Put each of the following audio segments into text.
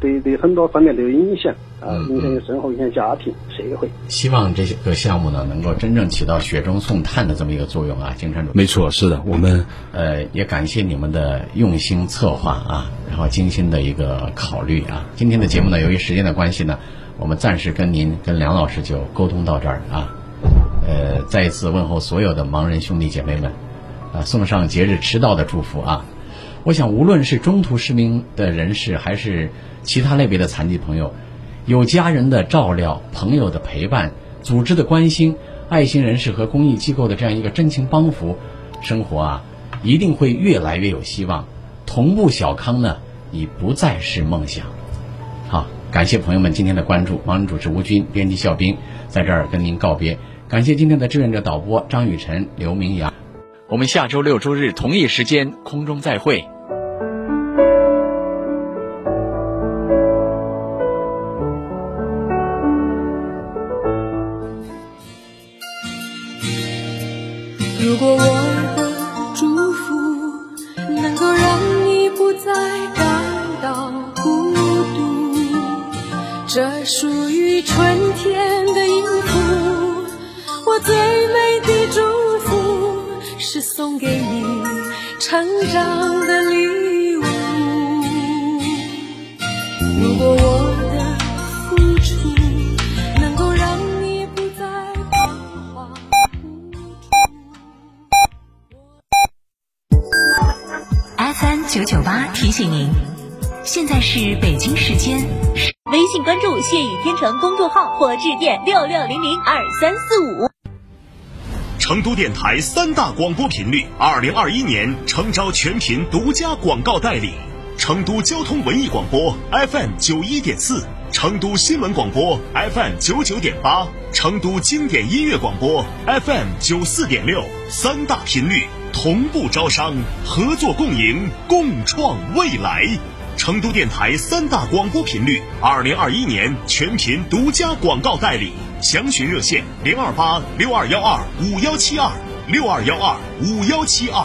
对对很多方面都有影响啊，影响生活，影响家庭、社会。希望这些个项目呢，能够真正起到雪中送炭的这么一个作用啊，金山主。没错，是的，我们呃也感谢你们的用心策划啊，然后精心的一个考虑啊。今天的节目呢，由于时间的关系呢，我们暂时跟您跟梁老师就沟通到这儿啊。呃，再一次问候所有的盲人兄弟姐妹们，啊，送上节日迟到的祝福啊！我想，无论是中途失明的人士，还是其他类别的残疾朋友，有家人的照料、朋友的陪伴、组织的关心、爱心人士和公益机构的这样一个真情帮扶，生活啊，一定会越来越有希望。同步小康呢，已不再是梦想。好，感谢朋友们今天的关注，盲人主持吴军，编辑笑斌，在这儿跟您告别。感谢今天的志愿者导播张雨晨、刘明阳，我们下周六周日同一时间空中再会。爱感到孤独，这属于春天的音符。我最美的祝福是送给你成长的礼物。如果我，F m 九九八提醒您，现在是北京时间。微信关注“谢雨天成”公众号或致电六六零零二三四五。成都电台三大广播频率，二零二一年诚招全频独家广告代理：成都交通文艺广播 FM 九一点四，成都新闻广播 FM 九九点八，成都经典音乐广播 FM 九四点六，三大频率同步招商，合作共赢，共创未来。成都电台三大广播频率，二零二一年全频独家广告代理。详询热线零二八六二幺二五幺七二六二幺二五幺七二。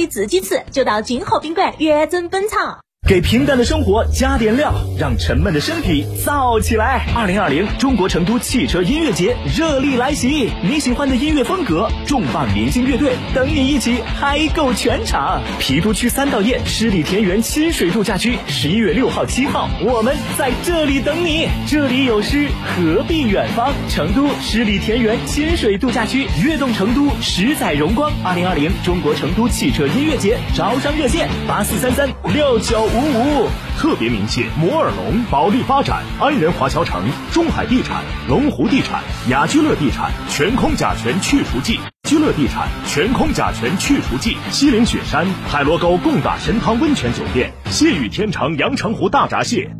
你自己吃，就到金河宾馆原真本场。给平淡的生活加点料，让沉闷的身体燥起来。二零二零中国成都汽车音乐节热力来袭，你喜欢的音乐风格，重磅明星乐队等你一起嗨够全场。郫都区三道堰十里田园亲水度假区，十一月六号、七号，我们在这里等你。这里有诗，何必远方？成都十里田园亲水度假区，跃动成都，十载荣光。二零二零中国成都汽车音乐节招商热线：八四三三六九。五五特别鸣谢摩尔龙、保利发展、安仁华侨城、中海地产、龙湖地产、雅居乐地产、全空甲醛去除剂、居乐地产、全空甲醛去除剂、西岭雪山、海螺沟贡嘎神汤温泉酒店、谢雨天成阳澄湖大闸蟹。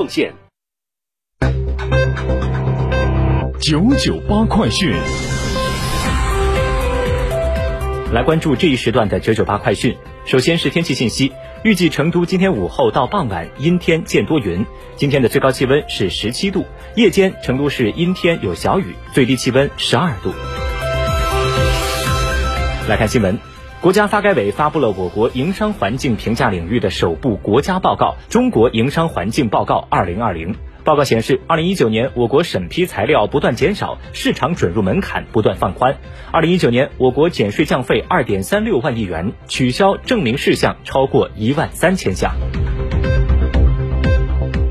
奉。献九九八快讯，来关注这一时段的九九八快讯。首先是天气信息，预计成都今天午后到傍晚阴天见多云，今天的最高气温是十七度，夜间成都市阴天有小雨，最低气温十二度。来看新闻，国家发改委发布了我国营商环境评价领域的首部国家报告《中国营商环境报告二零二零》。报告显示，二零一九年我国审批材料不断减少，市场准入门槛不断放宽。二零一九年，我国减税降费二点三六万亿元，取消证明事项超过一万三千项。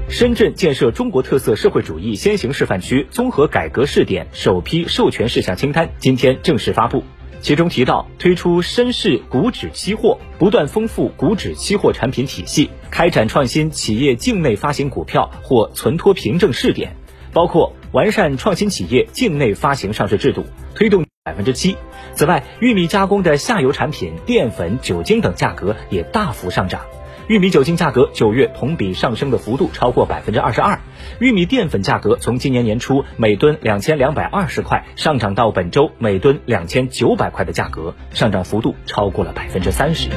深圳建设中国特色社会主义先行示范区综合改革试点首批授权事项清单今天正式发布。其中提到，推出深市股指期货，不断丰富股指期货产品体系，开展创新企业境内发行股票或存托凭证试点，包括完善创新企业境内发行上市制度，推动百分之七。此外，玉米加工的下游产品淀粉、酒精等价格也大幅上涨。玉米酒精价格九月同比上升的幅度超过百分之二十二，玉米淀粉价格从今年年初每吨两千两百二十块上涨到本周每吨两千九百块的价格，上涨幅度超过了百分之三十。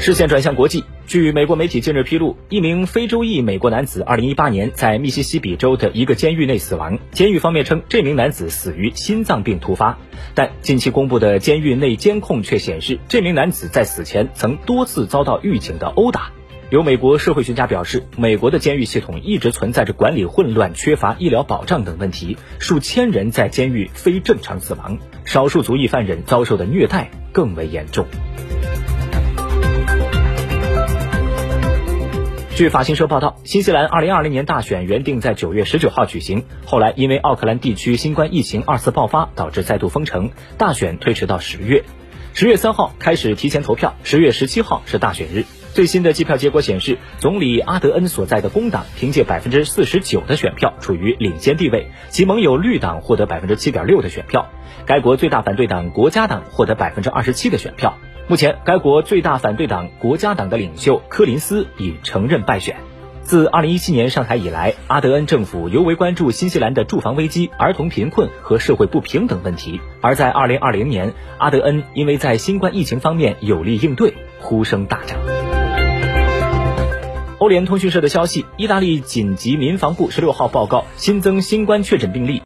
视线转向国际，据美国媒体近日披露，一名非洲裔美国男子2018年在密西西比州的一个监狱内死亡。监狱方面称，这名男子死于心脏病突发，但近期公布的监狱内监控却显示，这名男子在死前曾多次遭到狱警的殴打。有美国社会学家表示，美国的监狱系统一直存在着管理混乱、缺乏医疗保障等问题，数千人在监狱非正常死亡，少数族裔犯人遭受的虐待更为严重。据法新社报道，新西兰2020年大选原定在9月19号举行，后来因为奥克兰地区新冠疫情二次爆发，导致再度封城，大选推迟到十月。十月三号开始提前投票，十月十七号是大选日。最新的计票结果显示，总理阿德恩所在的工党凭借百分之四十九的选票处于领先地位，其盟友绿党获得百分之七点六的选票，该国最大反对党国家党获得百分之二十七的选票。目前，该国最大反对党国家党的领袖柯林斯已承认败选。自2017年上台以来，阿德恩政府尤为关注新西兰的住房危机、儿童贫困和社会不平等问题。而在2020年，阿德恩因为在新冠疫情方面有力应对，呼声大涨。欧联通讯社的消息，意大利紧急民防部16号报告新增新冠确诊病例